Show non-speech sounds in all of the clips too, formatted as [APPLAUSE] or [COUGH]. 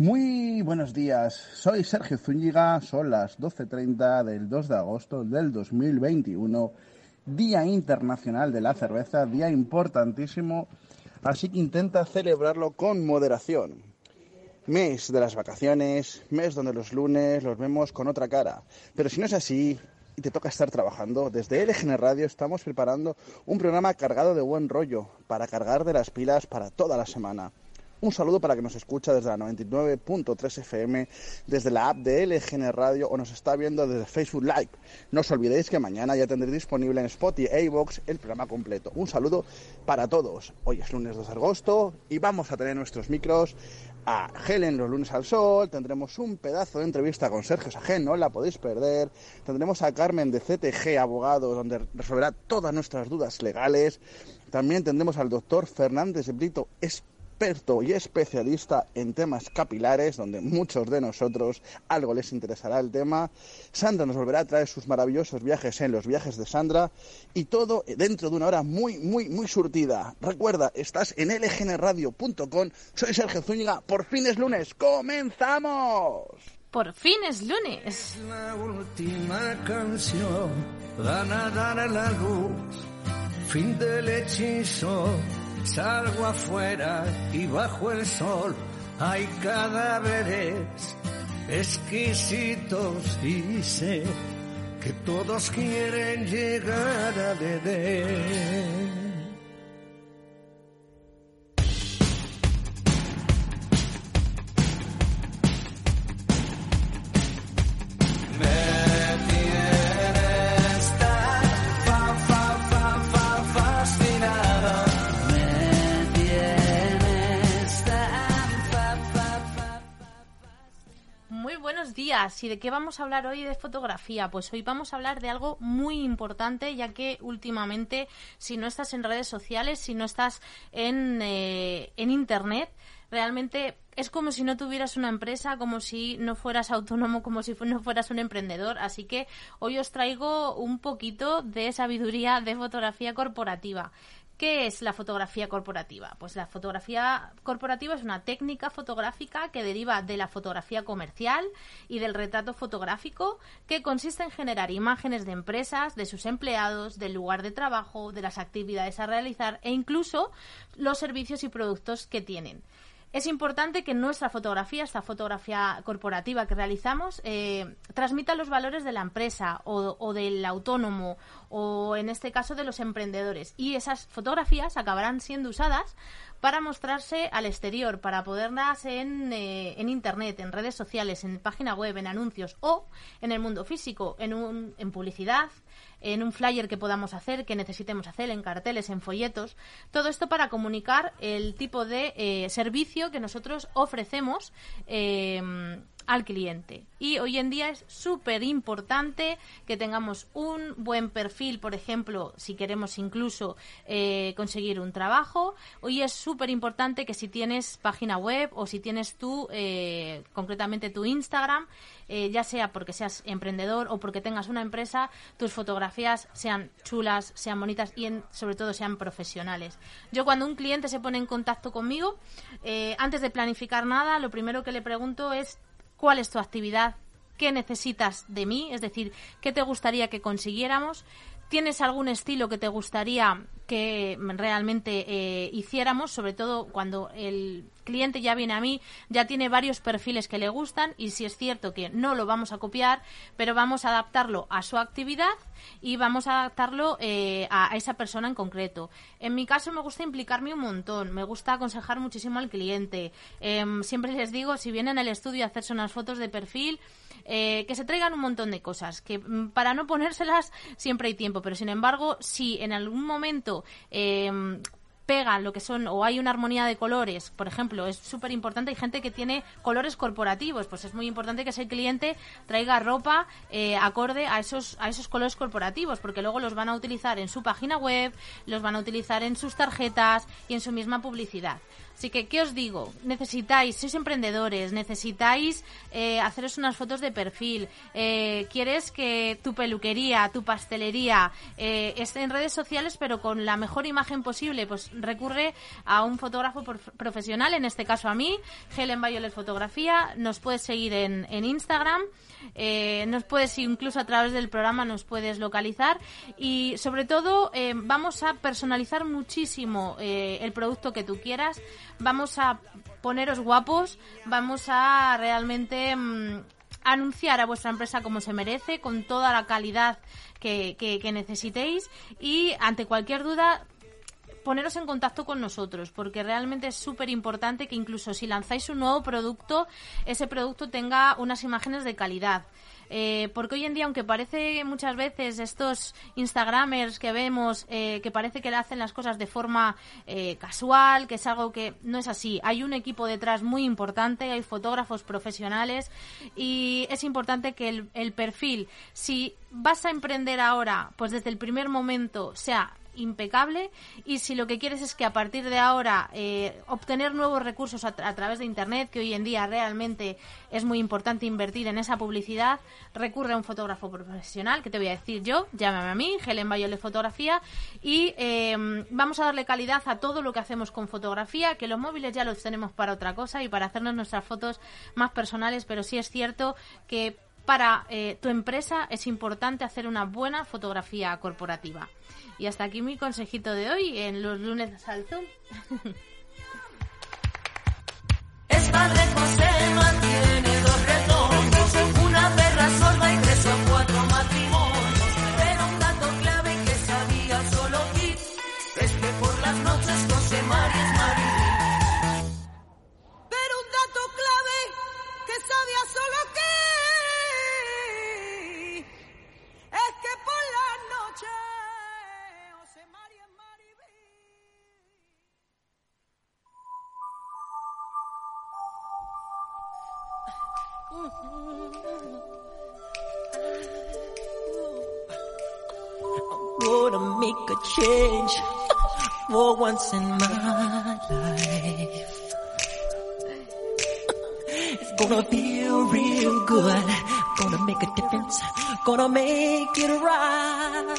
Muy buenos días, soy Sergio Zúñiga, son las 12.30 del 2 de agosto del 2021, Día Internacional de la Cerveza, día importantísimo, así que intenta celebrarlo con moderación. Mes de las vacaciones, mes donde los lunes los vemos con otra cara, pero si no es así y te toca estar trabajando, desde LGN Radio estamos preparando un programa cargado de buen rollo para cargar de las pilas para toda la semana. Un saludo para que nos escucha desde la 99.3 FM, desde la app de LGN Radio o nos está viendo desde Facebook Live. No os olvidéis que mañana ya tendréis disponible en Spotify e iVoox el programa completo. Un saludo para todos. Hoy es lunes 2 de agosto y vamos a tener nuestros micros a Helen los lunes al sol, tendremos un pedazo de entrevista con Sergio Sajén, no la podéis perder, tendremos a Carmen de CTG Abogado, donde resolverá todas nuestras dudas legales, también tendremos al doctor Fernández de Brito, experto y especialista en temas capilares, donde muchos de nosotros algo les interesará el tema. Sandra nos volverá a traer sus maravillosos viajes en los viajes de Sandra y todo dentro de una hora muy, muy, muy surtida. Recuerda, estás en lgnradio.com. Soy Sergio Zúñiga. Por fin es lunes. ¡Comenzamos! Por fin es lunes. La última canción, van a dar a la luz, fin del hechizo Salgo afuera y bajo el sol hay cadáveres exquisitos y sé que todos quieren llegar a beber. Días. ¿Y de qué vamos a hablar hoy de fotografía? Pues hoy vamos a hablar de algo muy importante, ya que últimamente, si no estás en redes sociales, si no estás en, eh, en Internet, realmente es como si no tuvieras una empresa, como si no fueras autónomo, como si no fueras un emprendedor. Así que hoy os traigo un poquito de sabiduría de fotografía corporativa. ¿Qué es la fotografía corporativa? Pues la fotografía corporativa es una técnica fotográfica que deriva de la fotografía comercial y del retrato fotográfico que consiste en generar imágenes de empresas, de sus empleados, del lugar de trabajo, de las actividades a realizar e incluso los servicios y productos que tienen. Es importante que nuestra fotografía, esta fotografía corporativa que realizamos, eh, transmita los valores de la empresa o, o, del autónomo o en este caso de los emprendedores. Y esas fotografías acabarán siendo usadas para mostrarse al exterior, para poderlas en, eh, en Internet, en redes sociales, en página web, en anuncios o en el mundo físico, en, un, en publicidad, en un flyer que podamos hacer, que necesitemos hacer, en carteles, en folletos. Todo esto para comunicar el tipo de eh, servicio que nosotros ofrecemos eh, al cliente. Y hoy en día es súper importante que tengamos un buen perfil, por ejemplo, si queremos incluso eh, conseguir un trabajo. Hoy es súper importante que si tienes página web o si tienes tú, eh, concretamente tu Instagram, eh, ya sea porque seas emprendedor o porque tengas una empresa, tus fotografías sean chulas, sean bonitas y sobre todo sean profesionales. Yo cuando un cliente se pone en contacto conmigo, antes de planificar nada, lo primero que le pregunto es cuál es tu actividad, qué necesitas de mí, es decir, qué te gustaría que consiguiéramos, tienes algún estilo que te gustaría que realmente eh, hiciéramos, sobre todo cuando el cliente ya viene a mí, ya tiene varios perfiles que le gustan y si es cierto que no lo vamos a copiar, pero vamos a adaptarlo a su actividad y vamos a adaptarlo eh, a, esa persona en concreto. En mi caso me gusta implicarme un montón, me gusta aconsejar muchísimo al cliente. Em, siempre les digo, si vienen al estudio a hacerse unas fotos de perfil, eh, que se traigan un montón de cosas, que mm, para no ponérselas siempre hay tiempo, pero sin embargo, si en algún momento eh, pegan lo que son o hay una armonía de colores, por ejemplo, es súper importante, hay gente que tiene colores corporativos, pues es muy importante que ese cliente traiga ropa eh, acorde a esos, a esos colores corporativos, porque luego los van a utilizar en su página web, los van a utilizar en sus tarjetas y en su misma publicidad. Así que, ¿qué os digo? Necesitáis, sois emprendedores, necesitáis eh, haceros unas fotos de perfil, eh, quieres que tu peluquería, tu pastelería esté en redes sociales, pero con la mejor imagen posible, pues recurre a un fotógrafo profesional, en este caso a mí, Helen Violet Fotografía. Nos puedes seguir en, en Instagram. Eh, nos puedes, incluso a través del programa, nos puedes localizar. Y sobre todo, eh, vamos a personalizar muchísimo eh, el producto que tú quieras. Vamos a poneros guapos. Vamos a realmente. Mm, anunciar a vuestra empresa como se merece, con toda la calidad que, que necesitéis y ante cualquier duda poneros en contacto con nosotros, porque realmente es súper importante que incluso si lanzáis un nuevo producto, ese producto tenga unas imágenes de calidad. Eh, porque hoy en día, aunque parece muchas veces estos Instagramers que vemos, eh, que parece que le hacen las cosas de forma eh, casual, que es algo que no es así. Hay un equipo detrás muy importante, hay fotógrafos profesionales y es importante que el, el perfil, si vas a emprender ahora, pues desde el primer momento sea impecable. Y si lo que quieres es que a partir de ahora eh, obtener nuevos recursos a, través de Internet, que hoy en día realmente es muy importante invertir en esa publicidad, recurre a un fotógrafo profesional, que te voy a decir yo, llámame a mí, Helen Bayo Fotografía, y em, vamos a darle calidad a todo lo que hacemos con fotografía, que los móviles ya los tenemos para otra cosa y para hacernos nuestras fotos más personales, pero sí es cierto que para eh, tu empresa es importante hacer una buena fotografía corporativa. Y hasta aquí mi consejito de hoy en los lunes al Zoom. [LAUGHS] Es padre José, mantiene dos retornos, una perra sorda y tres o cuatro matrimonios. Pero un dato clave que sabía solo aquí es que por las noches José María. Make a change for once in my life. It's gonna feel real good. Gonna make a difference. Gonna make it right.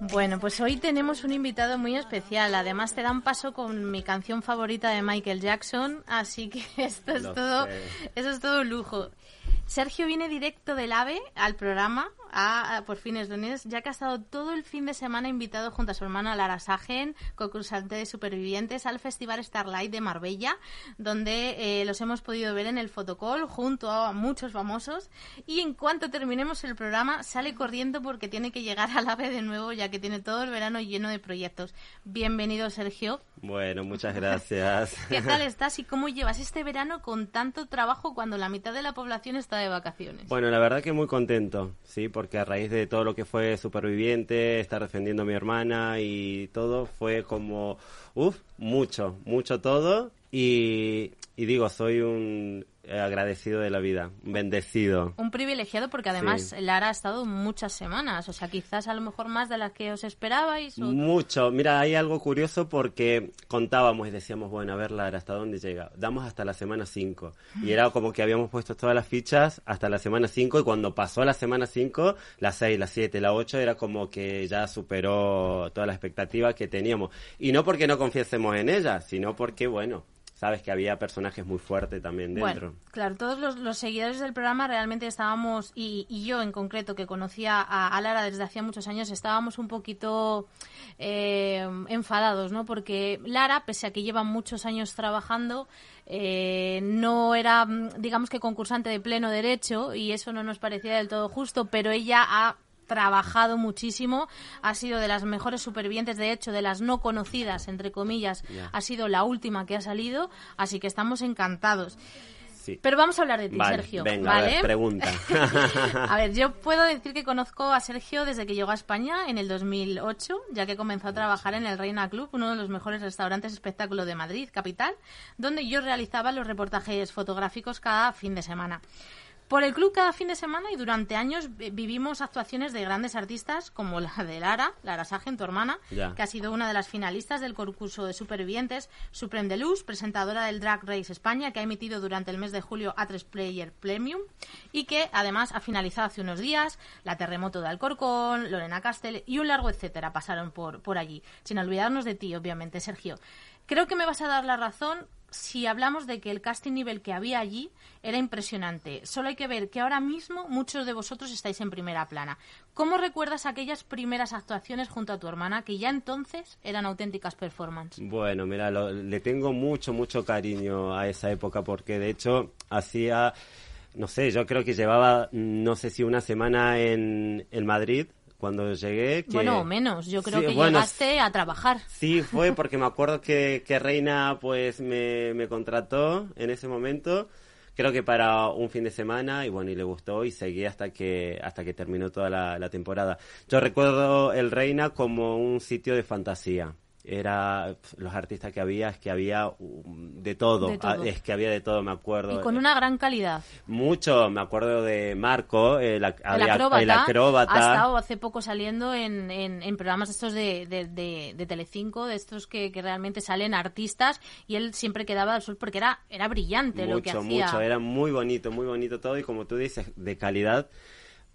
Bueno, pues hoy tenemos un invitado muy especial. Además te dan paso con mi canción favorita de Michael Jackson, así que [LAUGHS] esto es todo, eso es todo lujo. Sergio viene directo del AVE al programa a, por fines lunes, ya que ha estado todo el fin de semana invitado junto a su hermana Lara Sagen, concursante de Supervivientes, al Festival Starlight de Marbella, donde eh, los hemos podido ver en el fotocall junto a muchos famosos. Y en cuanto terminemos el programa, sale corriendo porque tiene que llegar al AVE de nuevo, ya que tiene todo el verano lleno de proyectos. Bienvenido, Sergio. Bueno, muchas gracias. [LAUGHS] ¿Qué tal estás y cómo llevas este verano con tanto trabajo cuando la mitad de la población está de vacaciones? Bueno, la verdad que muy contento, sí, porque a raíz de todo lo que fue Superviviente, estar defendiendo a mi hermana y todo, fue como, uff, mucho, mucho todo. Y, y digo, soy un agradecido de la vida, bendecido. Un privilegiado porque además Lara ha estado muchas semanas, o sea, quizás a lo mejor más de las que os esperabais. Mucho. Mira, hay algo curioso porque contábamos y decíamos, bueno, a ver Lara, ¿hasta dónde llega? Damos hasta la semana 5. Y era como que habíamos puesto todas las fichas hasta la semana 5 y cuando pasó la semana 5, la 6, la 7, la 8, era como que ya superó toda la expectativa que teníamos. Y no porque no confiésemos en ella, sino porque, bueno, sabes que había personajes muy fuertes también dentro. Bueno, claro, todos los, seguidores del programa realmente estábamos, y, yo en concreto, que conocía a, Lara desde hacía muchos años, estábamos un poquito eh, enfadados, ¿no? Porque Lara, pese a que lleva muchos años trabajando, eh, no era, digamos que concursante de pleno derecho, y eso no nos parecía del todo justo, pero ella ha trabajado muchísimo, ha sido de las mejores supervivientes, de hecho, de las no conocidas, entre comillas, ha sido la última que ha salido, así que estamos encantados. Pero vamos a hablar de ti, Sergio. Venga, a pregunta. [LAUGHS] a ver, yo [LAUGHS] puedo decir que conozco a Sergio desde que llegó a España en el 2008, ya que comenzó a trabajar en el Reina Club, uno de los mejores restaurantes espectáculo de Madrid, capital, donde yo realizaba los reportajes fotográficos cada fin de semana. Por el club cada fin de semana y durante años vi- vivimos actuaciones de grandes artistas como la de Lara, Lara Sagen, tu hermana, Ya. que ha sido una de las finalistas del concurso de supervivientes, Supreme de Luz, presentadora del Drag Race España, que ha emitido durante el mes de julio A3 Player Premium y que además ha finalizado hace unos días La Terremoto de Alcorcón, Lorena Castel y un largo etcétera pasaron por, por allí. Sin olvidarnos de ti, obviamente, Sergio. Creo que me vas a dar la razón si hablamos de que el casting nivel que había allí era impresionante. Solo hay que ver que ahora mismo muchos de vosotros estáis en primera plana. ¿Cómo recuerdas aquellas primeras actuaciones junto a tu hermana que ya entonces eran auténticas performances? Bueno, mira, lo- le tengo mucho, mucho cariño a esa época porque de hecho hacía, no sé, yo creo que llevaba, no sé si una semana en, en Madrid cuando llegué. Que... Bueno, o menos. Yo creo Sí, que bueno, llegaste a trabajar. Sí, fue [LAUGHS] porque me acuerdo que, que Reina pues me, me contrató en ese momento, creo que para un fin de semana y bueno, y le gustó y seguí hasta que hasta que terminó toda la, la temporada. Yo recuerdo el Reina como un sitio de fantasía. Era los artistas que había, es que había um, de todo, De todo. Ah, es que había de todo, me acuerdo. Y con una gran calidad. Mucho, me acuerdo de Marco, el, ac- El había- acróbata, el acróbata. ha estado hace poco saliendo en, en, en programas estos de, de, de, de Telecinco, de estos que, que realmente salen artistas, y él siempre quedaba al sol porque era, era brillante lo que mucho, hacía. mucho. Era muy bonito, muy bonito todo y como tú dices, de calidad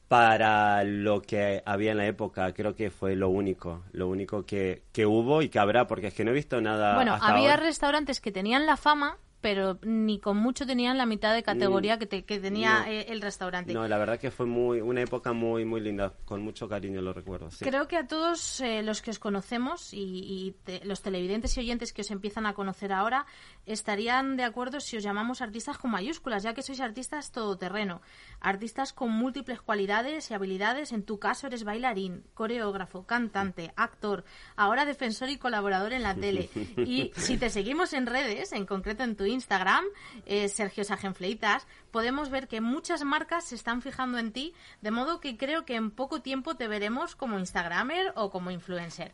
para lo que había en la época. Creo que fue lo único, lo único que, que hubo y que habrá, porque es que no he visto nada. Bueno, hasta había ahora. restaurantes que tenían la fama, pero ni con mucho tenían la mitad de categoría que, te- que tenía no. eh, el restaurante. No, la verdad que fue muy una época muy muy linda, con mucho cariño lo recuerdo. sí. Creo que a todos eh, los que os conocemos y, y te- los televidentes y oyentes que os empiezan a conocer ahora estarían de acuerdo si os llamamos artistas con mayúsculas, ya que sois artistas todoterreno, artistas con múltiples cualidades y habilidades. En tu caso eres bailarín, coreógrafo, cantante, actor, ahora defensor y colaborador en la tele. [LAUGHS] Y si te seguimos en redes, en concreto en tu Instagram, eh, Sergio Sagenfleitas, podemos ver que muchas marcas se están fijando en ti, de modo que creo que en poco tiempo te veremos como Instagramer o como influencer.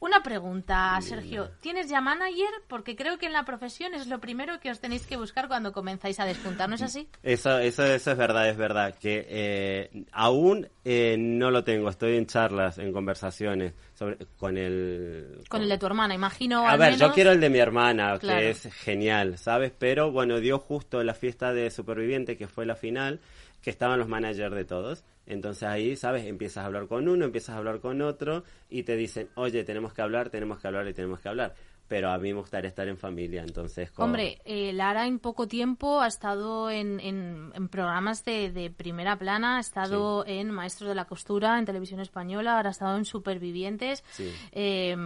Una pregunta, Sergio. ¿Tienes ya manager? Porque creo que en la profesión es lo primero que os tenéis que buscar cuando comenzáis a despuntar, ¿no es así? Eso, eso, eso es verdad, es verdad. Que eh, aún eh, no lo tengo. Estoy en charlas, en conversaciones sobre, con el. Con el de tu hermana, imagino. A ver, yo quiero el de mi hermana, Claro. que es genial, ¿sabes? Pero bueno, dio justo la fiesta de Superviviente, que fue la final, que estaban los managers de todos. Entonces ahí, ¿sabes? Empiezas a hablar con uno, empiezas a hablar con otro y te dicen, oye, tenemos que hablar, tenemos que hablar y tenemos que hablar. Pero a mí me gustaría estar en familia, entonces... como- Hombre, eh, Lara en poco tiempo ha estado en, en- en programas de, de primera plana, ha estado en Maestros de la Costura, en Televisión Española, ahora ha estado en Supervivientes. Sí. Eh,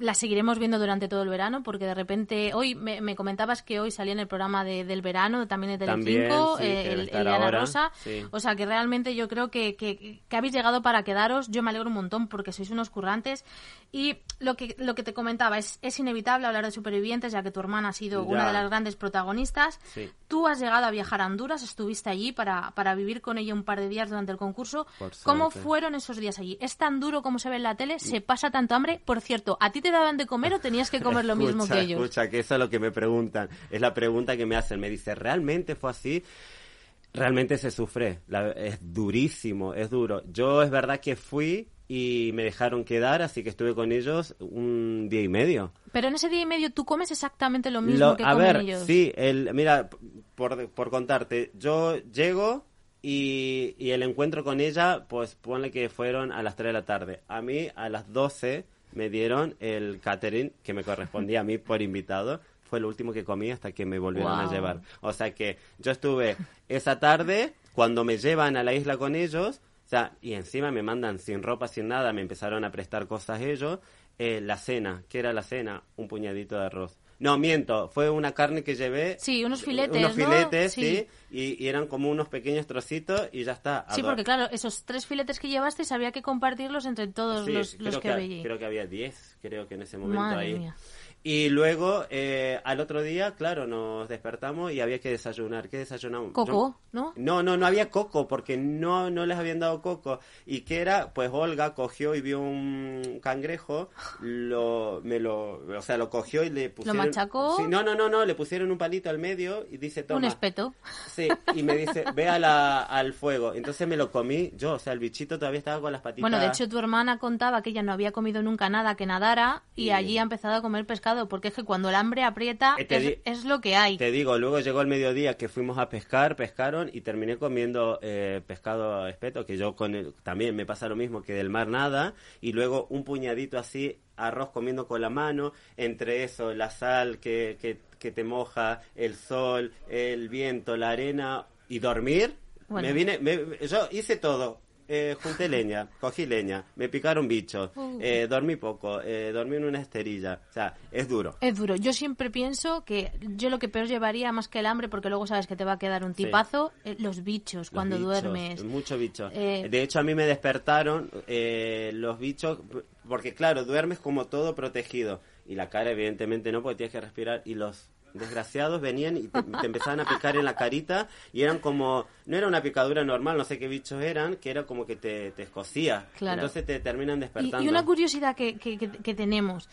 la seguiremos viendo durante todo el verano porque de repente hoy me, me comentabas que hoy salía en el programa de- del verano también de Telecinco sí, eh, el, el de Ana Rosa sí. o sea que realmente yo creo que, que, que habéis llegado para quedaros yo me alegro un montón porque sois unos currantes y lo que lo que te comentaba es, es inevitable hablar de supervivientes ya que tu hermana ha sido Ya. una de las grandes protagonistas Sí. Tú has llegado a viajar a Honduras estuviste allí para, para vivir con ella un par de días durante el concurso ¿cómo fueron esos días allí? ¿es tan duro como se ve en la tele? ¿se pasa tanto hambre? por cierto ¿a ti te daban de comer o tenías que comer lo mismo que ellos? Escucha, que eso es lo que me preguntan. Es la pregunta que me hacen. Me dice, ¿realmente fue así? Realmente se sufre. La- es durísimo, es duro. Yo es verdad que fui y me dejaron quedar, así que estuve con ellos un día y medio. pero en ese día y medio tú comes exactamente lo mismo Lo- que a comen ver, ellos sí, el, mira, por, por contarte, yo llego y, y el encuentro con ella, pues ponle que fueron a las 3 de la tarde. A mí a las 12 me dieron el catering que me correspondía a mí por invitado. Fue lo último que comí hasta que me volvieron a llevar. O sea que yo estuve esa tarde, cuando me llevan a la isla con ellos, sea, y encima me mandan sin ropa, sin nada, me empezaron a prestar cosas ellos. Eh, la cena, ¿qué era la cena? Un puñadito de arroz. No, miento, fue una carne que llevé. Sí, unos filetes, Unos ¿no? filetes, Sí. sí. y, y eran como unos pequeños trocitos y ya está. Sí, porque claro, esos tres filetes que llevasteis había que compartirlos entre todos Sí, los, que que, había creo que había 10, creo que en ese momento Madre ahí. mía. Y luego, eh, al otro día, claro, nos despertamos y había que desayunar. ¿Qué desayunamos? Coco, Yo- ¿no? No, no, no había coco porque no, no les habían dado coco. ¿Y qué era? Pues Olga cogió y vio un cangrejo, lo, me lo, o sea, lo cogió y le pusieron... machacó? Sí, no, no, no, no, le pusieron un palito al medio y dice, toma. Un espeto. Sí, y me dice, ve a la- al fuego. Entonces me lo comí yo, o sea, el bichito todavía estaba con las patitas. Bueno, de hecho tu hermana contaba que ella no había comido nunca nada que nadara y Sí. allí ha empezado a comer pescado porque es que cuando el hambre aprieta Eh, es, lo que hay. Te digo, luego llegó el mediodía que fuimos a pescar, pescaron y terminé comiendo eh, pescado espeto, que yo con el- también me pasa lo mismo que del mar nada, y luego un puñadito así, arroz comiendo con la mano, entre eso, la sal que, que, que te moja, el sol, el viento, la arena y dormir. Bueno. Me vine, me- yo hice todo. Eh, junté leña, cogí leña, me picaron bichos, eh, dormí poco, eh, dormí en una esterilla. O sea, es duro. Es duro. Yo siempre pienso que yo lo que peor llevaría más que el hambre, porque luego sabes que te va a quedar un tipazo, eh, los bichos Los cuando bichos, duermes. Mucho bicho. Eh, de hecho, a mí me despertaron eh, los bichos, porque claro, duermes como todo protegido. Y la cara, evidentemente, no, porque tienes que respirar. Y los desgraciados venían y te, te empezaban a picar en la carita. Y eran como, no era una picadura normal, no sé qué bichos eran, que era como que te, te escocía. Claro. Entonces te terminan Y, despertando. y una curiosidad que, que- que- que tenemos.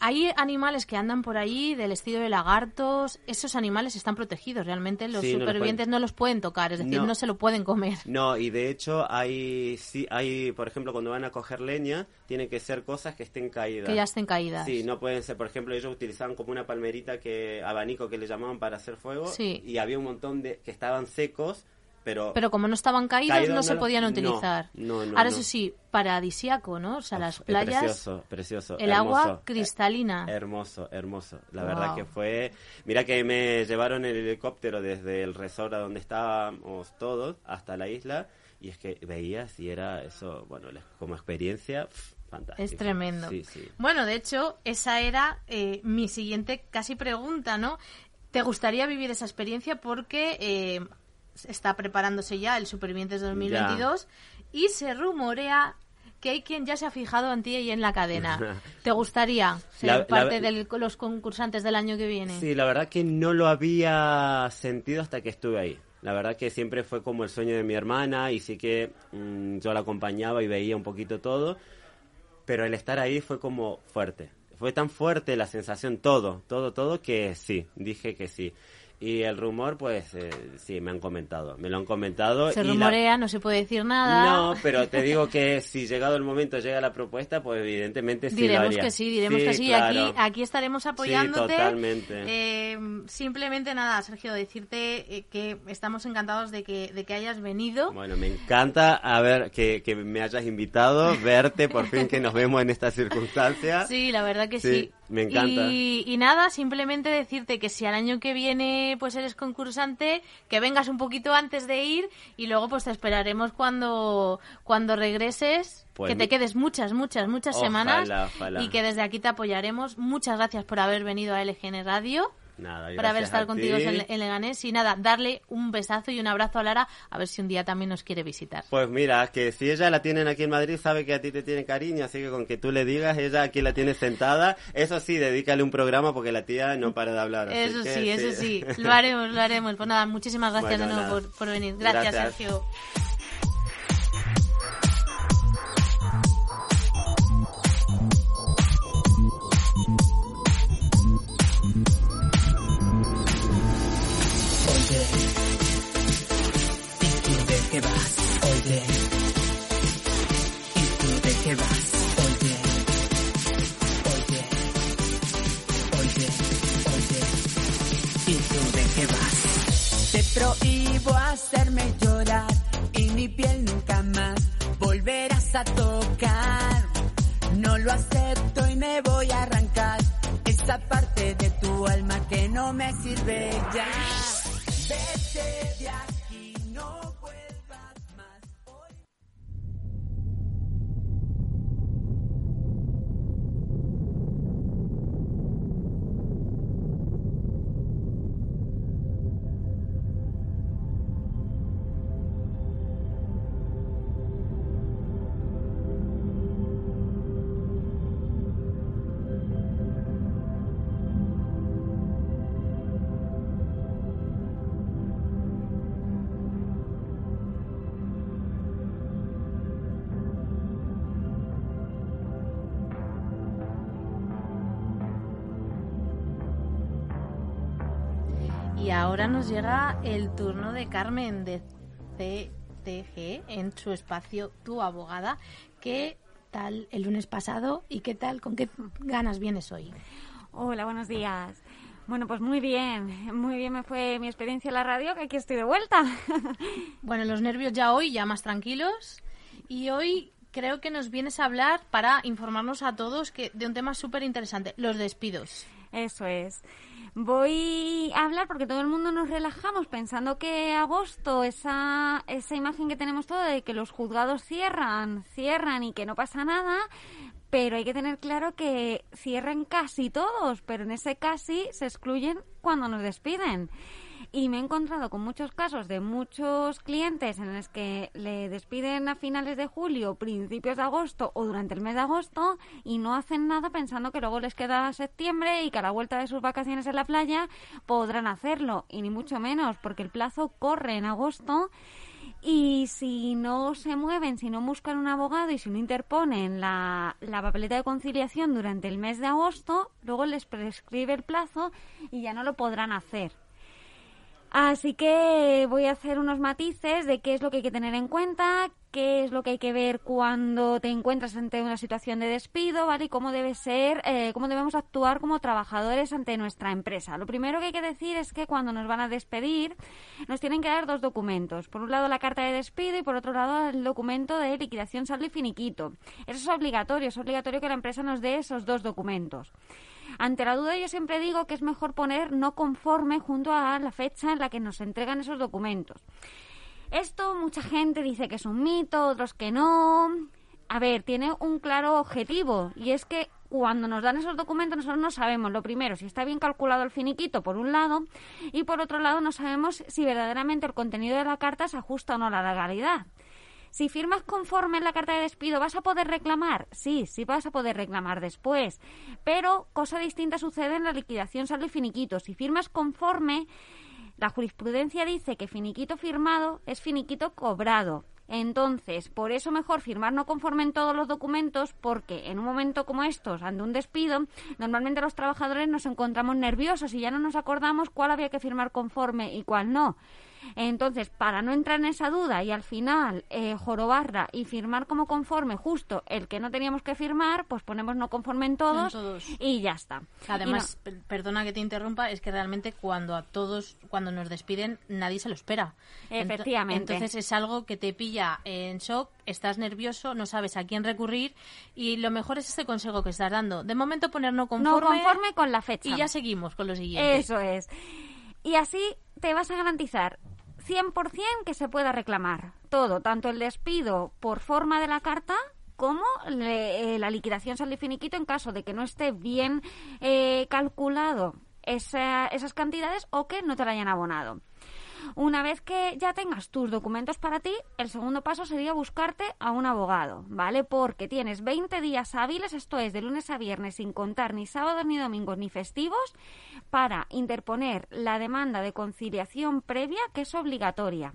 Hay animales que andan por ahí del estilo de lagartos. Esos animales están protegidos. Realmente los Sí, no los supervivientes pueden- no los pueden tocar. Es decir, No. no se lo pueden comer. No, y de hecho hay, sí, hay, por ejemplo, cuando van a coger leña, tienen que ser cosas que estén caídas. Que ya estén caídas. Sí, no pueden ser, por ejemplo, ellos utilizaban como una palmerita que abanico que le llamaban para hacer fuego Sí. y había un montón de que estaban secos, pero Pero como no estaban caídos, Caídos no, se podían utilizar. no, no, Ahora, eso sí, paradisiaco, ¿no? O sea, las Uf, playas, precioso, precioso, el hermoso. agua cristalina. Eh, hermoso, hermoso. La Wow. verdad que fue, mira que me llevaron el helicóptero desde el resort a donde estábamos todos hasta la isla y es que veías y era eso, bueno, como experiencia pf, fantástico. Es tremendo. Sí, sí. Bueno, de hecho, esa era eh, mi siguiente casi pregunta, ¿no? ¿Te gustaría vivir esa experiencia? Porque eh, está preparándose ya el Supervivientes 2022 y se rumorea que hay quien ya se ha fijado en ti y en la cadena. [LAUGHS] ¿Te gustaría ser La- parte de los concursantes del año que viene? Sí, la verdad que no lo había sentido hasta que estuve ahí. La verdad que siempre fue como el sueño de mi hermana y sí que mm, yo la acompañaba y veía un poquito todo, pero el estar ahí fue como fuerte. Fue tan fuerte la sensación, todo, todo, todo, que sí, dije que sí. Y el rumor, pues eh, sí, me han comentado, me lo han comentado. Se y la- rumorea, no se puede decir nada. No, pero te digo que si llegado el momento llega la propuesta, pues evidentemente sí lo diremos haría. que sí, diremos Sí, que sí. claro. Aquí, aquí estaremos apoyándote. totalmente. Eh, simplemente nada, Sergio, decirte eh, que estamos encantados de que, de que hayas venido. Bueno, me encanta a ver que, que me hayas invitado, verte, por fin que nos vemos en esta circunstancia. [LAUGHS] Sí, la verdad que sí. Sí, me encanta. Y, y nada, simplemente decirte que si al año que viene pues eres concursante, que vengas un poquito antes de ir y luego pues te esperaremos cuando, cuando regreses. Pues que te quedes muchas, muchas, muchas Ojalá, semanas ojalá. y que desde aquí te apoyaremos. Muchas gracias por haber venido a LGN Radio. Nada, por haber estado contigo ti. en, en Leganés y nada, darle un besazo y un abrazo a Lara a ver si un día también nos quiere visitar. Pues mira, que si ella la tienen aquí en Madrid, sabe que a ti te tiene cariño, así que con que tú le digas, ella aquí la tiene sentada. Eso sí, dedícale un programa porque la tía no para de hablar. Eso que sí, eso sí, [LAUGHS] lo haremos, lo haremos. Pues nada, muchísimas gracias Bueno, de nuevo por, por venir. Gracias, Gracias. Sergio. Ya. Vete nos llega el turno de Carmen de CTG en su espacio Tu Abogada. ¿Qué tal el lunes pasado y qué tal, con qué ganas vienes hoy? Hola, buenos días. Bueno, pues muy bien, muy bien me fue mi experiencia en la radio, que aquí estoy de vuelta. [LAUGHS] Bueno, los nervios ya hoy, ya más tranquilos. Y hoy creo que nos vienes a hablar para informarnos a todos que de un tema súper interesante, los despidos. Eso es. Voy a hablar porque todo el mundo nos relajamos pensando que agosto, esa, esa imagen que tenemos todo de que los juzgados cierran, cierran y que no pasa nada, pero hay que tener claro que cierran casi todos, pero en ese casi se excluyen cuando nos despiden. Y me he encontrado con muchos casos de muchos clientes en los que le despiden a finales de julio, principios de agosto o durante el mes de agosto y no hacen nada pensando que luego les queda septiembre y que a la vuelta de sus vacaciones en la playa podrán hacerlo. Y ni mucho menos, porque el plazo corre en agosto y si no se mueven, si no buscan un abogado y si no interponen la, la papeleta de conciliación durante el mes de agosto, luego les prescribe el plazo y ya no lo podrán hacer. Así que voy a hacer unos matices de qué es lo que hay que tener en cuenta, qué es lo que hay que ver cuando te encuentras ante una situación de despido, ¿vale? Y cómo debe ser, eh, cómo debemos actuar como trabajadores ante nuestra empresa. Lo primero que hay que decir es que cuando nos van a despedir, nos tienen que dar dos documentos. Por un lado la carta de despido y por otro lado el documento de liquidación saldo y finiquito. Eso es obligatorio, es obligatorio que la empresa nos dé esos dos documentos. Ante la duda yo siempre digo que es mejor poner no conforme junto a la fecha en la que nos entregan esos documentos. Esto mucha gente dice que es un mito, otros que no. A ver, tiene un claro objetivo y es que cuando nos dan esos documentos nosotros no sabemos, lo primero, si está bien calculado el finiquito por un lado y por otro lado no sabemos si verdaderamente el contenido de la carta se ajusta o no a la legalidad. Si firmas conforme en la carta de despido, ¿vas a poder reclamar? Sí, sí vas a poder reclamar después. Pero cosa distinta sucede en la liquidación saldo y finiquito. Si firmas conforme, la jurisprudencia dice que finiquito firmado es finiquito cobrado. Entonces, por eso mejor firmar no conforme en todos los documentos, porque en un momento como estos, ante un despido, normalmente los trabajadores nos encontramos nerviosos y ya no nos acordamos cuál había que firmar conforme y cuál no. Entonces, para no entrar en esa duda y al final eh, jorobarla y firmar como conforme justo el que no teníamos que firmar, pues ponemos no conforme en todos, En todos. y ya está. Además, per- perdona que te interrumpa, es que realmente cuando a todos, cuando nos despiden, nadie se lo espera. Efectivamente. Entonces es algo que te pilla en shock, estás nervioso, no sabes a quién recurrir y lo mejor es este consejo que estás dando. De momento poner no no conforme, conforme con la fecha. y ya seguimos con lo siguiente. Eso es. Y así te vas a garantizar 100% que se pueda reclamar todo, tanto el despido por forma de la carta como le- eh, la liquidación saldo y finiquito en caso de que no esté bien eh, calculado esa- esas cantidades o que no te la hayan abonado. Una vez que ya tengas tus documentos para ti, el segundo paso sería buscarte a un abogado, ¿vale? Porque tienes 20 días hábiles, esto es de lunes a viernes, sin contar ni sábados, ni domingos, ni festivos, para interponer la demanda de conciliación previa, que es obligatoria.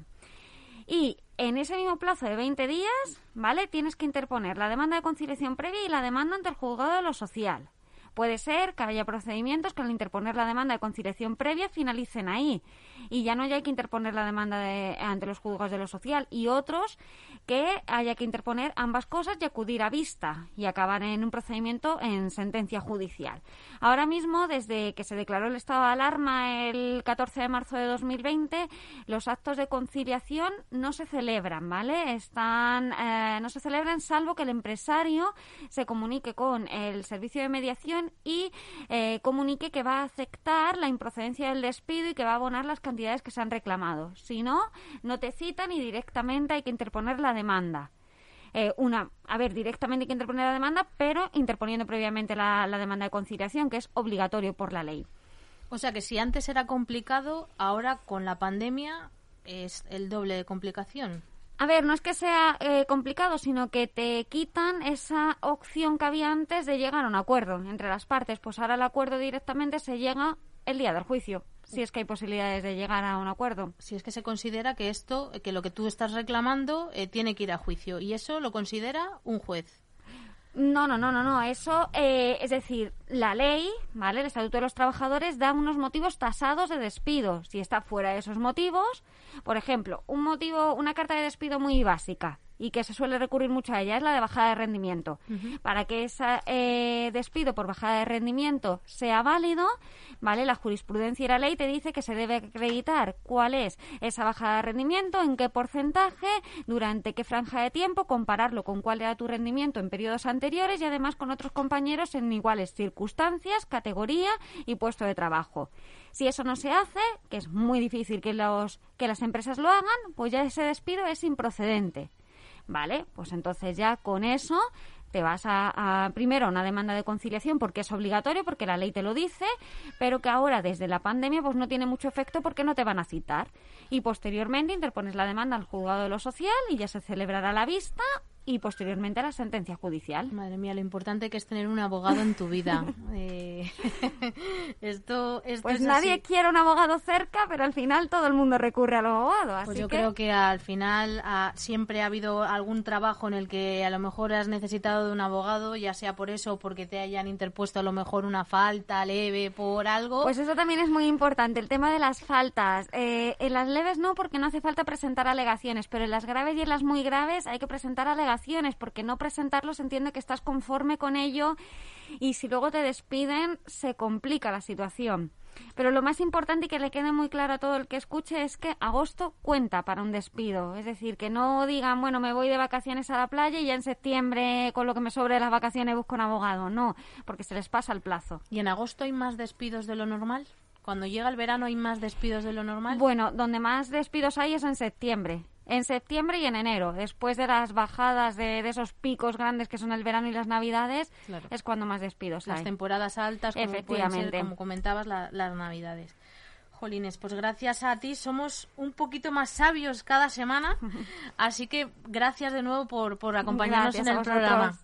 Y en ese mismo plazo de 20 días, ¿vale? Tienes que interponer la demanda de conciliación previa y la demanda ante el juzgado de lo social. Puede ser que haya procedimientos que al interponer la demanda de conciliación previa finalicen ahí y ya no haya que interponer la demanda de- ante los juzgados de lo social y otros que haya que interponer ambas cosas y acudir a vista y acabar en un procedimiento en sentencia judicial. Ahora mismo, desde que se declaró el estado de alarma el 14 de marzo de 2020, los actos de conciliación no se celebran, ¿vale? Están, eh, no se celebran salvo que el empresario se comunique con el servicio de mediación y eh, comunique que va a aceptar la improcedencia del despido y que va a abonar las cantidades que se han reclamado. Si no, no te citan y directamente hay que interponer la demanda. Eh, una, a ver, directamente hay que interponer la demanda, pero interponiendo previamente la, la demanda de conciliación, que es obligatorio por la ley. O sea que si antes era complicado, ahora con la pandemia es el doble de complicación. A ver, no es que sea eh, complicado, sino que te quitan esa opción que había antes de llegar a un acuerdo entre las partes. Pues ahora el acuerdo directamente se llega el día del juicio, si es que hay posibilidades de llegar a un acuerdo. Si es que se considera que esto, que lo que tú estás reclamando, eh, tiene que ir a juicio. Y eso lo considera un juez. No, no, no, no, no. Eso, eh, es decir, la ley, ¿vale? El Estatuto de los Trabajadores da unos motivos tasados de despido. Si está fuera de esos motivos, por ejemplo, un motivo, una carta de despido muy básica y que se suele recurrir mucho a ella es la de bajada de rendimiento. Para que ese despido por bajada de rendimiento sea válido, ¿vale? La jurisprudencia y la ley te dice que se debe acreditar cuál es esa bajada de rendimiento, en qué porcentaje, durante qué franja de tiempo, compararlo con cuál era tu rendimiento en periodos anteriores y además con otros compañeros en iguales circunstancias, categoría y puesto de trabajo. Si eso no se hace, que es muy difícil que, los, que las empresas lo hagan, pues ya ese despido es improcedente. ¿Vale? Pues entonces ya con eso te vas a, a, primero una demanda de conciliación porque es obligatorio, porque la ley te lo dice, pero que ahora desde la pandemia pues no tiene mucho efecto porque no te van a citar. Y posteriormente interpones la demanda al juzgado de lo social y ya se celebrará la vista y posteriormente a la sentencia judicial. Madre mía, lo importante que es tener un abogado en tu vida. [LAUGHS] Eh, [LAUGHS] esto, esto Pues es nadie así. quiere un abogado cerca, pero al final todo el mundo recurre al abogado. Así Pues yo que... creo que al final ah, siempre ha habido algún trabajo en el que a lo mejor has necesitado de un abogado, ya sea por eso o porque te hayan interpuesto a lo mejor una falta leve por algo. Pues eso también es muy importante, el tema de las faltas. Eh, en las leves no, porque no hace falta presentar alegaciones, pero en las graves y en las muy graves hay que presentar alegaciones, porque no presentarlos entiende que estás conforme con ello y si luego te despiden se complica la situación. Pero lo más importante y que le quede muy claro a todo el que escuche es que agosto cuenta para un despido. Es decir, que no digan, bueno, me voy de vacaciones a la playa y ya en septiembre, con lo que me sobre de las vacaciones, busco un abogado. No, porque se les pasa el plazo. ¿Y en agosto hay más despidos de lo normal? Cuando llega el verano hay más despidos de lo normal. Bueno, donde más despidos hay es en septiembre. En septiembre y en enero, después de las bajadas de, de esos picos grandes que son el verano y las navidades, Claro. es cuando más despidos las hay. temporadas altas, como pueden ser, Efectivamente. como comentabas, la- las navidades. Jolines, pues gracias a ti somos un poquito más sabios cada semana, [LAUGHS] así que gracias de nuevo por, por acompañarnos Gracias en el programa.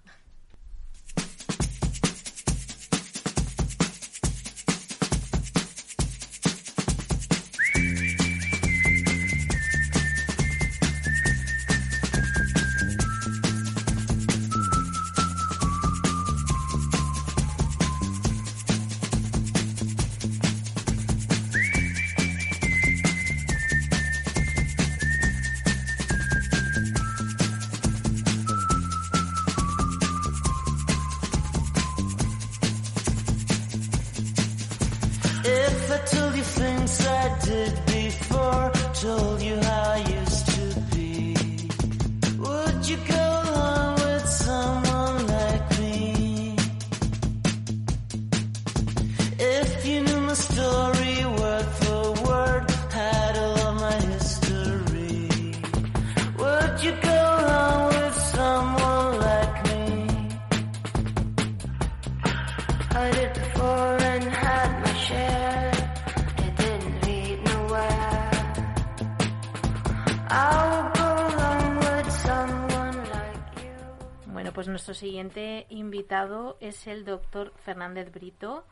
Bueno, pues nuestro siguiente invitado es el doctor Fernández Brito.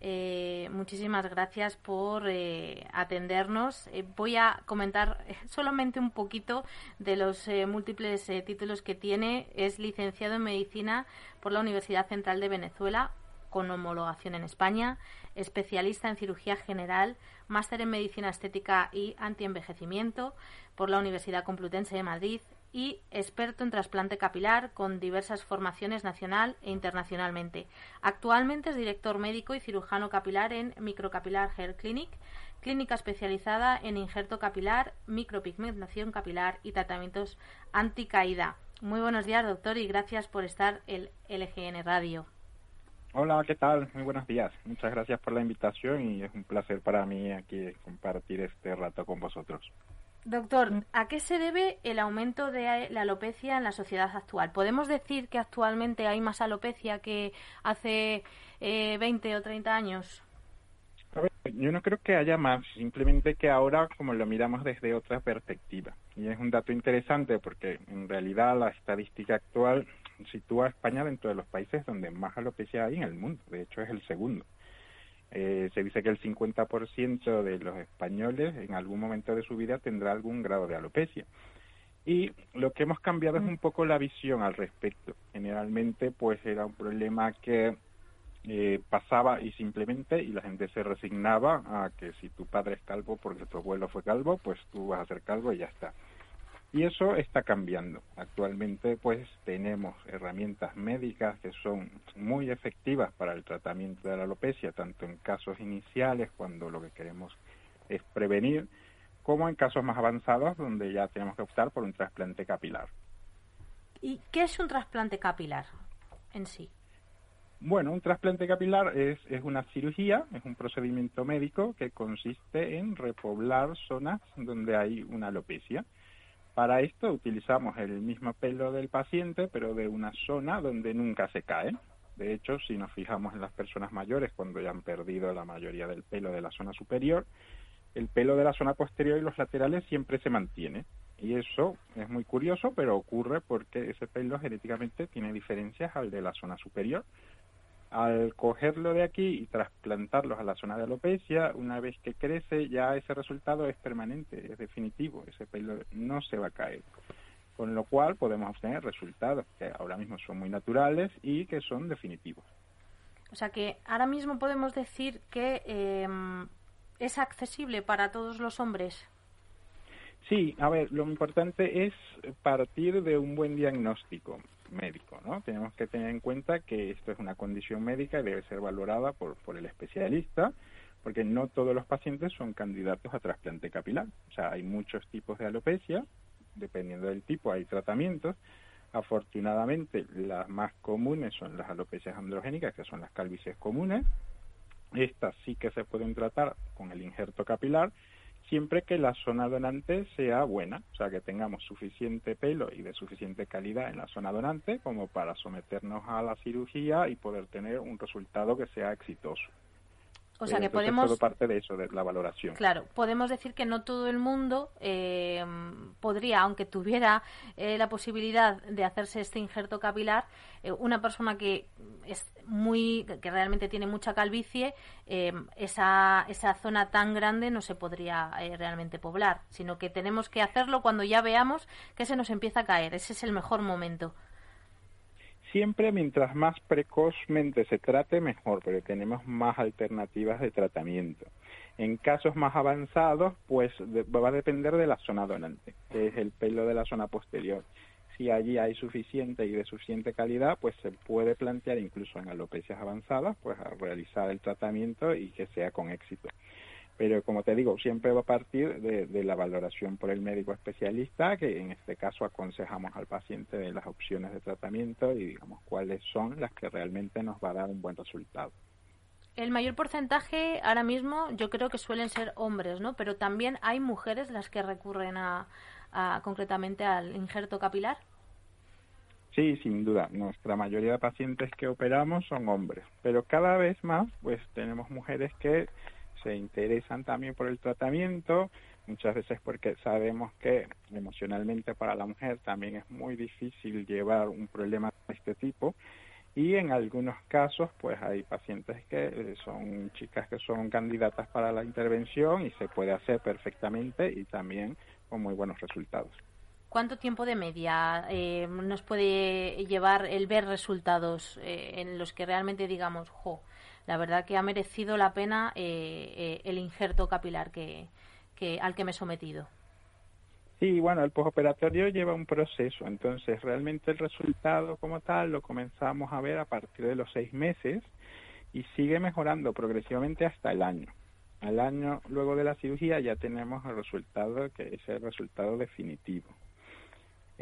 Eh, muchísimas gracias por eh, atendernos. Eh, voy a comentar solamente un poquito de los múltiples títulos que tiene. Es licenciado en Medicina por la Universidad Central de Venezuela, con homologación en España, especialista en cirugía general, máster en medicina estética y antienvejecimiento por la Universidad Complutense de Madrid y experto en trasplante capilar con diversas formaciones nacional e internacionalmente. Actualmente es director médico y cirujano capilar en Microcapilar Hair Clinic, clínica especializada en injerto capilar, micropigmentación capilar y tratamientos anticaída. Muy buenos días, doctor, y gracias por estar en LGN Radio. Hola, ¿qué tal? Muy buenos días. Muchas gracias por la invitación y es un placer para mí aquí compartir este rato con vosotros. Doctor, ¿a qué se debe el aumento de la alopecia en la sociedad actual? ¿Podemos decir que actualmente hay más alopecia que hace eh, 20 o 30 años? A ver, yo no creo que haya más, simplemente que ahora como lo miramos desde otra perspectiva. Y es un dato interesante porque en realidad la estadística actual sitúa a España dentro de los países donde más alopecia hay en el mundo. De hecho, es el segundo. Eh, se dice que el 50% de los españoles en algún momento de su vida tendrá algún grado de alopecia. Y lo que hemos cambiado es un poco la visión al respecto. Generalmente, pues era un problema que eh, pasaba y simplemente y la gente se resignaba a que si tu padre es calvo porque tu abuelo fue calvo, pues tú vas a ser calvo y ya está. Y eso está cambiando. Actualmente pues tenemos herramientas médicas que son muy efectivas para el tratamiento de la alopecia, tanto en casos iniciales cuando lo que queremos es prevenir, como en casos más avanzados donde ya tenemos que optar por un trasplante capilar. ¿Y qué es un trasplante capilar en sí? Bueno, un trasplante capilar es, es una cirugía, es un procedimiento médico que consiste en repoblar zonas donde hay una alopecia. Para esto utilizamos el mismo pelo del paciente, pero de una zona donde nunca se cae. De hecho, si nos fijamos en las personas mayores, cuando ya han perdido la mayoría del pelo de la zona superior, el pelo de la zona posterior y los laterales siempre se mantiene. Y eso es muy curioso, pero ocurre porque ese pelo genéticamente tiene diferencias al de la zona superior. Al cogerlo de aquí y trasplantarlos a la zona de alopecia, una vez que crece, ya ese resultado es permanente, es definitivo, ese pelo no se va a caer. Con lo cual podemos obtener resultados que ahora mismo son muy naturales y que son definitivos. O sea que ahora mismo podemos decir que eh, es accesible para todos los hombres. Sí, a ver, lo importante es partir de un buen diagnóstico médico, ¿no? Tenemos que tener en cuenta que esto es una condición médica y debe ser valorada por, por el especialista, porque no todos los pacientes son candidatos a trasplante capilar. O sea, hay muchos tipos de alopecia, dependiendo del tipo hay tratamientos. Afortunadamente, las más comunes son las alopecias androgénicas, que son las calvicies comunes. Estas sí que se pueden tratar con el injerto capilar, siempre que la zona donante sea buena, o sea, que tengamos suficiente pelo y de suficiente calidad en la zona donante como para someternos a la cirugía y poder tener un resultado que sea exitoso. O sea Eh, que podemos todo parte de eso, de la valoración. Claro, podemos decir que no todo el mundo eh, podría, aunque tuviera eh, la posibilidad de hacerse este injerto capilar, eh, una persona que es muy, que realmente tiene mucha calvicie, eh, esa, esa zona tan grande no se podría eh, realmente poblar, sino que tenemos que hacerlo cuando ya veamos que se nos empieza a caer. Ese es el mejor momento. Siempre mientras más precozmente se trate, mejor, pero tenemos más alternativas de tratamiento. En casos más avanzados, pues va a depender de la zona donante, que es el pelo de la zona posterior. Si allí hay suficiente y de suficiente calidad, pues se puede plantear incluso en alopecias avanzadas, pues a realizar el tratamiento y que sea con éxito. Pero como te digo, siempre va a partir de, de la valoración por el médico especialista, que en este caso aconsejamos al paciente de las opciones de tratamiento y digamos cuáles son las que realmente nos va a dar un buen resultado. El mayor porcentaje ahora mismo yo creo que suelen ser hombres, ¿no? Pero también hay mujeres las que recurren a, a- concretamente al injerto capilar. Sí, sin duda. Nuestra mayoría de pacientes que operamos son hombres, pero cada vez más, pues tenemos mujeres que se interesan también por el tratamiento, muchas veces porque sabemos que emocionalmente para la mujer también es muy difícil llevar un problema de este tipo y en algunos casos pues hay pacientes que eh, son chicas que son candidatas para la intervención y se puede hacer perfectamente y también con muy buenos resultados. ¿Cuánto tiempo de media eh, nos puede llevar el ver resultados eh, en los que realmente digamos, jo, la verdad que ha merecido la pena eh, eh, el injerto capilar que, que, al que me he sometido? Sí, bueno, el postoperatorio lleva un proceso, entonces realmente el resultado como tal lo comenzamos a ver a partir de los seis meses y sigue mejorando progresivamente hasta el año. Al año luego de la cirugía ya tenemos el resultado que es el resultado definitivo.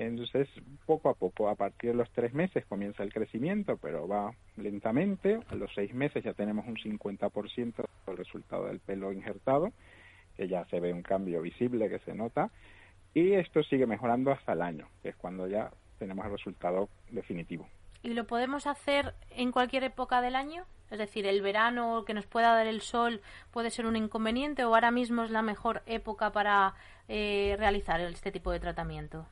Entonces, poco a poco, a partir de los tres meses comienza el crecimiento, pero va lentamente. A los seis meses ya tenemos un 50% del resultado del pelo injertado, que ya se ve un cambio visible que se nota. Y esto sigue mejorando hasta el año, que es cuando ya tenemos el resultado definitivo. ¿Y lo podemos hacer en cualquier época del año? Es decir, el verano que nos pueda dar el sol puede ser un inconveniente o ahora mismo es la mejor época para eh, realizar este tipo de tratamiento.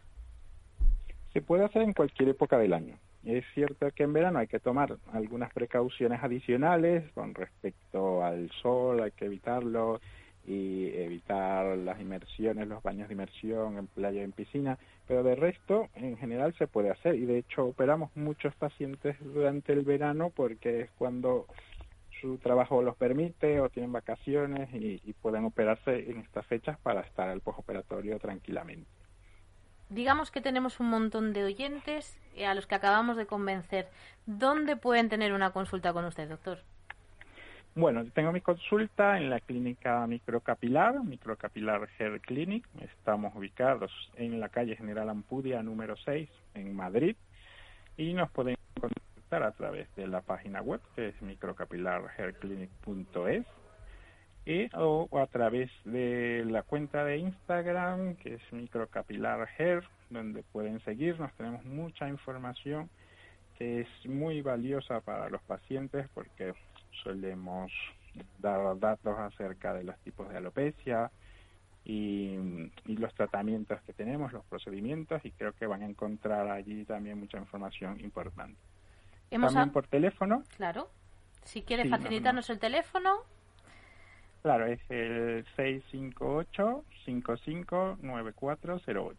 Se puede hacer en cualquier época del año. Es cierto que en verano hay que tomar algunas precauciones adicionales con respecto al sol, hay que evitarlo y evitar las inmersiones, los baños de inmersión en playa y en piscina, pero de resto en general se puede hacer y de hecho operamos muchos pacientes durante el verano porque es cuando su trabajo los permite o tienen vacaciones y, y pueden operarse en estas fechas para estar al postoperatorio tranquilamente. Digamos que tenemos un montón de oyentes eh, a los que acabamos de convencer. ¿Dónde pueden tener una consulta con usted, doctor? Bueno, yo tengo mi consulta en la clínica microcapilar, Microcapilar Hair Clinic. Estamos ubicados en la calle General Ampudia número 6 en Madrid y nos pueden contactar a través de la página web que es microcapilarhairclinic.es y o a través de la cuenta de Instagram que es microcapilar hair donde pueden seguirnos tenemos mucha información que es muy valiosa para los pacientes porque solemos dar datos acerca de los tipos de alopecia y, y los tratamientos que tenemos, los procedimientos y creo que van a encontrar allí también mucha información importante. Hemos También a- por teléfono, Claro. Si quiere Sí, no, facilitarnos el teléfono, claro, es el 658-559408.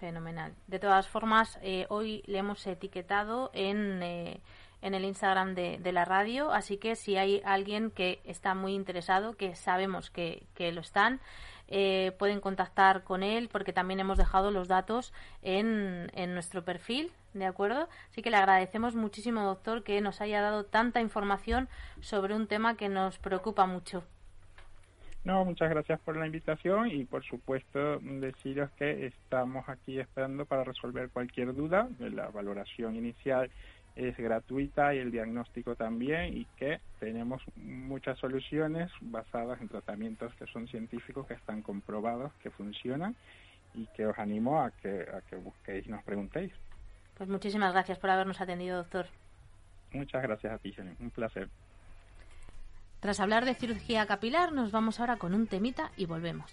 fenomenal. De todas formas, eh, hoy le hemos etiquetado en, eh, en el Instagram de, la radio, así que si hay alguien que está muy interesado, que sabemos que, que lo están, eh, pueden contactar con él porque también hemos dejado los datos en, en nuestro perfil, ¿de acuerdo? Así que le agradecemos muchísimo, doctor, que nos haya dado tanta información sobre un tema que nos preocupa mucho. No, muchas gracias por la invitación y por supuesto deciros que estamos aquí esperando para resolver cualquier duda. La valoración inicial es gratuita y el diagnóstico también y que tenemos muchas soluciones basadas en tratamientos que son científicos, que están comprobados, que funcionan y que os animo a que, a que busquéis y nos preguntéis. Pues muchísimas gracias por habernos atendido, doctor. Muchas gracias a ti, Helen. Un placer. Tras hablar de cirugía capilar, nos vamos ahora con un temita y volvemos.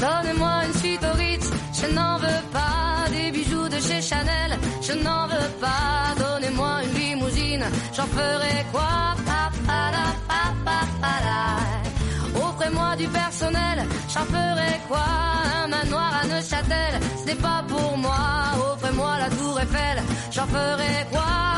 Donnez-moi une suite au Ritz, je n'en veux pas des bijoux de chez Chanel, je n'en veux pas. Donnez-moi une limousine, j'en ferai quoi. Offrez-moi du personnel, j'en ferai quoi Un manoir à Neuchâtel, ce n'est pas pour moi. J'en ferai quoi?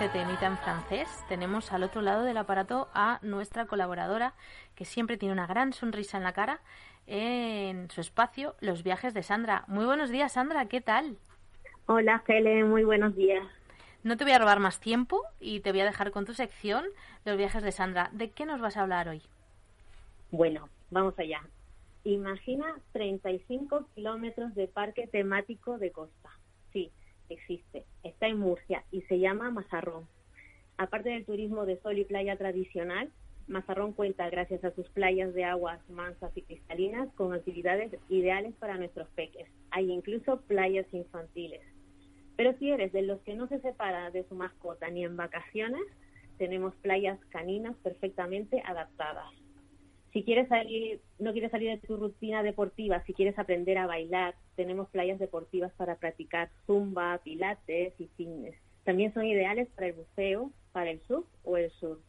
este temita en francés, tenemos al otro lado del aparato a nuestra colaboradora, que siempre tiene una gran sonrisa en la cara, en su espacio, Los viajes de Sandra. Muy buenos días, Sandra, ¿qué tal? Hola, Fele, muy buenos días. No te voy a robar más tiempo y te voy a dejar con tu sección, Los viajes de Sandra. ¿De qué nos vas a hablar hoy? Bueno, vamos allá. Imagina 35 kilómetros de parque temático de costa. Existe. Está en Murcia y se llama Mazarrón. Aparte del turismo de sol y playa tradicional, Mazarrón cuenta, gracias a sus playas de aguas mansas y cristalinas, con actividades ideales para nuestros peques. Hay incluso playas infantiles. Pero si eres de los que no se separa de su mascota ni en vacaciones, tenemos playas caninas perfectamente adaptadas. Si quieres salir, no quieres salir de tu rutina deportiva, si quieres aprender a bailar, tenemos playas deportivas para practicar zumba, pilates y fitness. También son ideales para el buceo, para el surf o el surf.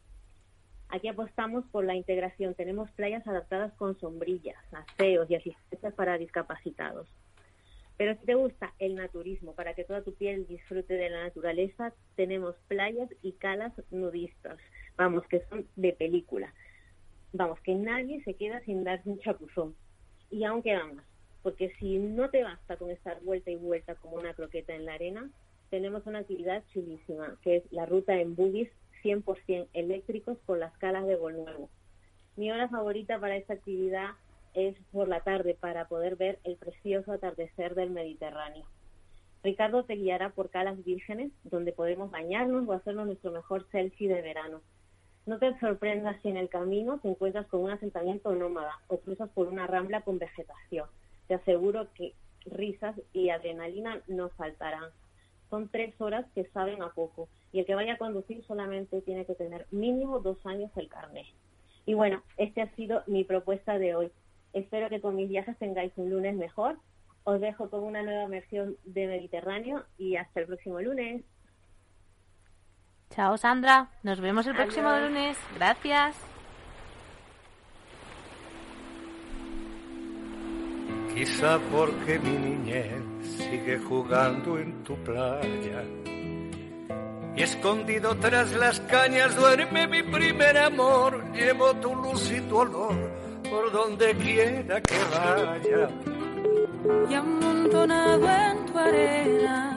Aquí apostamos por la integración. Tenemos playas adaptadas con sombrillas, aseos y asistencias para discapacitados. Pero si te gusta el naturismo, para que toda tu piel disfrute de la naturaleza, tenemos playas y calas nudistas. Vamos, que son de película. Vamos, que nadie se queda sin darse un chapuzón. Y aún quedan más, porque si no te basta con estar vuelta y vuelta como una croqueta en la arena, tenemos una actividad chulísima, que es la ruta en buggies 100% eléctricos por las calas de Nuevo. Mi hora favorita para esta actividad es por la tarde para poder ver el precioso atardecer del Mediterráneo. Ricardo te guiará por calas vírgenes donde podemos bañarnos o hacernos nuestro mejor selfie de verano. No te sorprendas si en el camino te encuentras con un asentamiento nómada o cruzas por una rambla con vegetación. Te aseguro que risas y adrenalina no faltarán. Son tres horas que saben a poco y el que vaya a conducir solamente tiene que tener mínimo dos años el carnet. Y bueno, este ha sido mi propuesta de hoy. Espero que con mis viajes tengáis un lunes mejor. Os dejo con una nueva versión de Mediterráneo y hasta el próximo lunes. Chao, Sandra. Nos vemos el próximo Adiós. lunes. Gracias. Quizá porque mi niñez sigue jugando en tu playa. Y escondido tras las cañas duerme mi primer amor. Llevo tu luz y tu olor por donde quiera que vaya. y amontonado en tu arena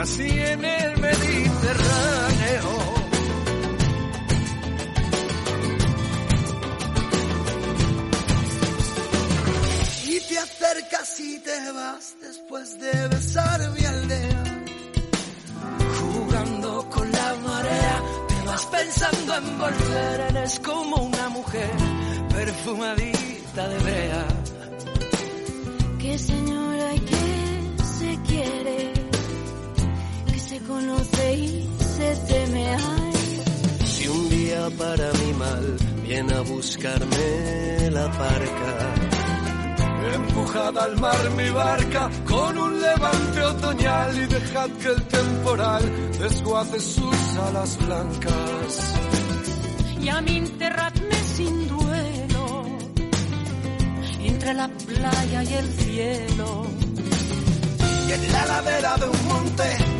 Nací en el Mediterráneo. Y te acercas y te vas después de besar mi aldea. Jugando con la marea, te vas pensando en volver. Eres como una mujer perfumadita de brea. Que señora y que se quiere, se conoce y se teme. Ay, Si un día para mi mal viene a buscarme la parca. Empujada al mar mi barca con un levante otoñal y dejad que el temporal desguace sus alas blancas. y a mí enterradme sin duelo entre la playa y el cielo. Y en la ladera de un monte,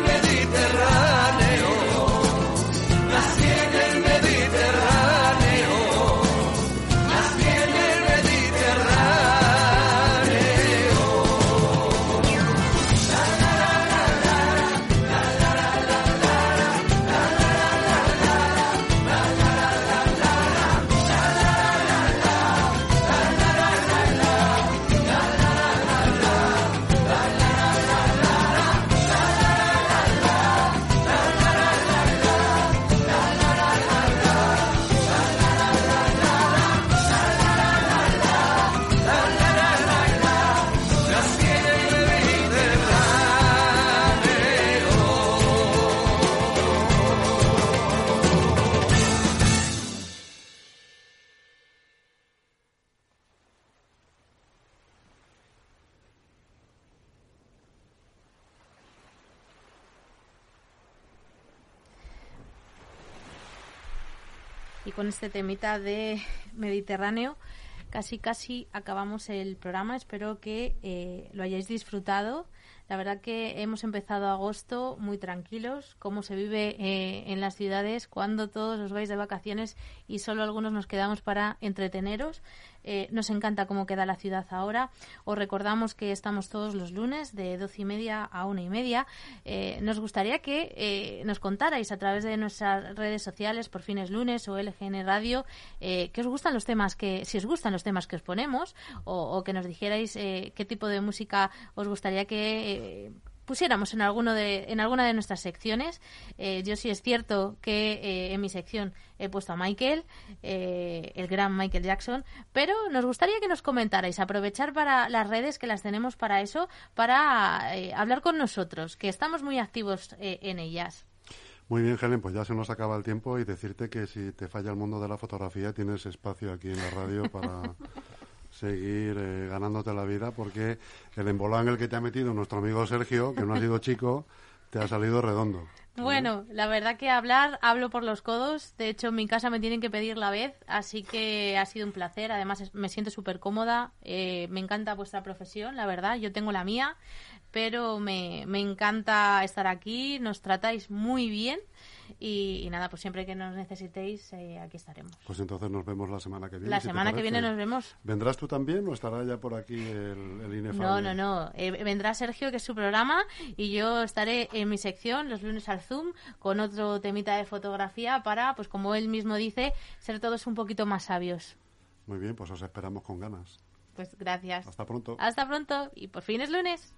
con este temita de Mediterráneo casi casi acabamos el programa. Espero que eh, lo hayáis disfrutado. La verdad que hemos empezado agosto muy tranquilos, como se vive eh, en las ciudades cuando todos os vais de vacaciones y solo algunos nos quedamos para entreteneros. Eh, nos encanta cómo queda la ciudad ahora. Os recordamos que estamos todos los lunes de doce y media a una y media. Eh, nos gustaría que eh, nos contarais a través de nuestras redes sociales, por fines lunes o LGN Radio, eh, que os gustan los temas que, si os gustan los temas que os ponemos, o, o que nos dijerais eh, qué tipo de música os gustaría que pusiéramos en alguno de en alguna de nuestras secciones Eh, yo sí es cierto que eh, en mi sección he puesto a Michael eh, el gran Michael Jackson pero nos gustaría que nos comentarais aprovechar para las redes que las tenemos para eso para eh, hablar con nosotros que estamos muy activos eh, en ellas. Muy bien, Helen, pues ya se nos acaba el tiempo y decirte que si te falla el mundo de la fotografía tienes espacio aquí en la radio para [LAUGHS] seguir eh, ganándote la vida porque el embolán en el que te ha metido nuestro amigo Sergio, que no ha sido chico, te ha salido redondo. Bueno, la verdad que hablar, hablo por los codos. De hecho, en mi casa me tienen que pedir la vez, así que ha sido un placer. Además, me siento súper cómoda. Eh, me encanta vuestra profesión, la verdad. Yo tengo la mía, pero me, me encanta estar aquí. Nos tratáis muy bien. Y, y nada, pues siempre que nos necesitéis, eh, aquí estaremos. Pues entonces nos vemos la semana que viene. La si semana que viene nos vemos. ¿Vendrás tú también o estará ya por aquí el, el? No, no, no. Eh, vendrá Sergio, que es su programa, y yo estaré en mi sección los lunes al Zoom con otro temita de fotografía para, pues como él mismo dice, ser todos un poquito más sabios. Muy bien, pues os esperamos con ganas. Pues gracias. Hasta pronto. Hasta pronto y por fin es lunes.